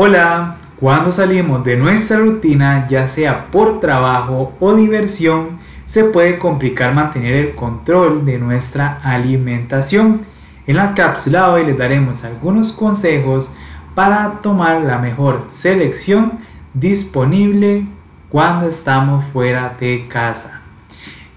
Hola, cuando salimos de nuestra rutina, ya sea por trabajo o diversión, se puede complicar mantener el control de nuestra alimentación. En la cápsula hoy les daremos algunos consejos para tomar la mejor selección disponible cuando estamos fuera de casa.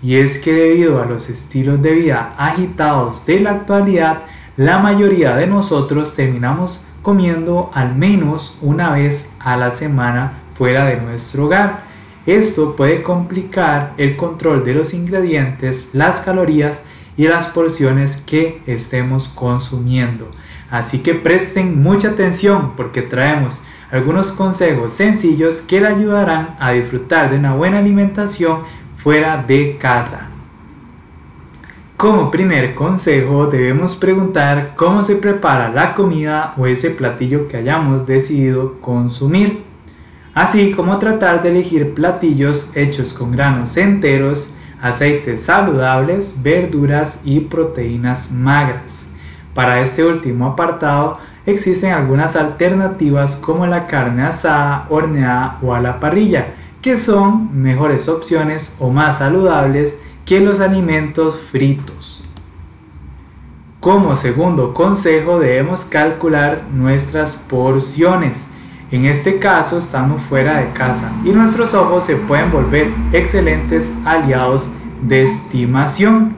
Y es que debido a los estilos de vida agitados de la actualidad, la mayoría de nosotros terminamos comiendo al menos una vez a la semana fuera de nuestro hogar. Esto puede complicar el control de los ingredientes, las calorías y las porciones que estemos consumiendo. Así que presten mucha atención porque traemos algunos consejos sencillos que le ayudarán a disfrutar de una buena alimentación fuera de casa. Como primer consejo debemos preguntar cómo se prepara la comida o ese platillo que hayamos decidido consumir, así como tratar de elegir platillos hechos con granos enteros, aceites saludables, verduras y proteínas magras. Para este último apartado existen algunas alternativas como la carne asada, horneada o a la parrilla, que son mejores opciones o más saludables que los alimentos fritos. Como segundo consejo debemos calcular nuestras porciones. En este caso estamos fuera de casa y nuestros ojos se pueden volver excelentes aliados de estimación.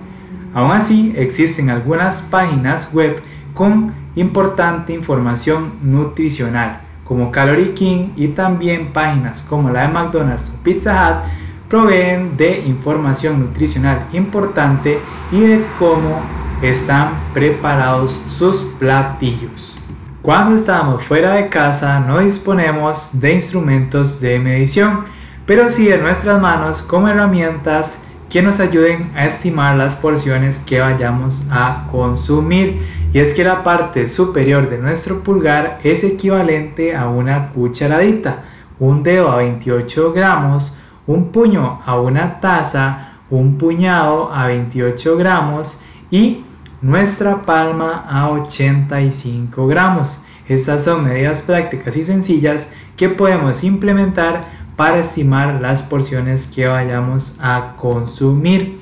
Aún así existen algunas páginas web con importante información nutricional como Calorie King y también páginas como la de McDonald's o Pizza Hut proveen de información nutricional importante y de cómo están preparados sus platillos. Cuando estamos fuera de casa no disponemos de instrumentos de medición, pero sí de nuestras manos como herramientas que nos ayuden a estimar las porciones que vayamos a consumir. Y es que la parte superior de nuestro pulgar es equivalente a una cucharadita, un dedo a 28 gramos, un puño a una taza, un puñado a 28 gramos y nuestra palma a 85 gramos. Estas son medidas prácticas y sencillas que podemos implementar para estimar las porciones que vayamos a consumir.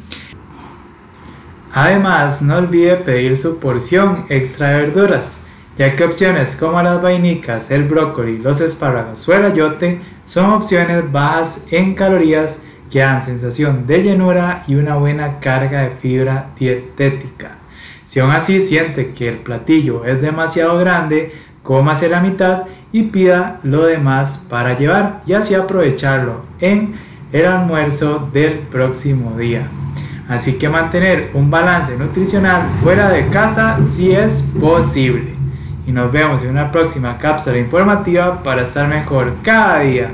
Además, no olvide pedir su porción extra de verduras ya que opciones como las vainicas, el brócoli, los espárragos o el ayote son opciones bajas en calorías que dan sensación de llenura y una buena carga de fibra dietética. Si aún así siente que el platillo es demasiado grande, cómase la mitad y pida lo demás para llevar y así aprovecharlo en el almuerzo del próximo día. Así que mantener un balance nutricional fuera de casa si es posible y nos vemos en una próxima cápsula informativa para estar mejor cada día.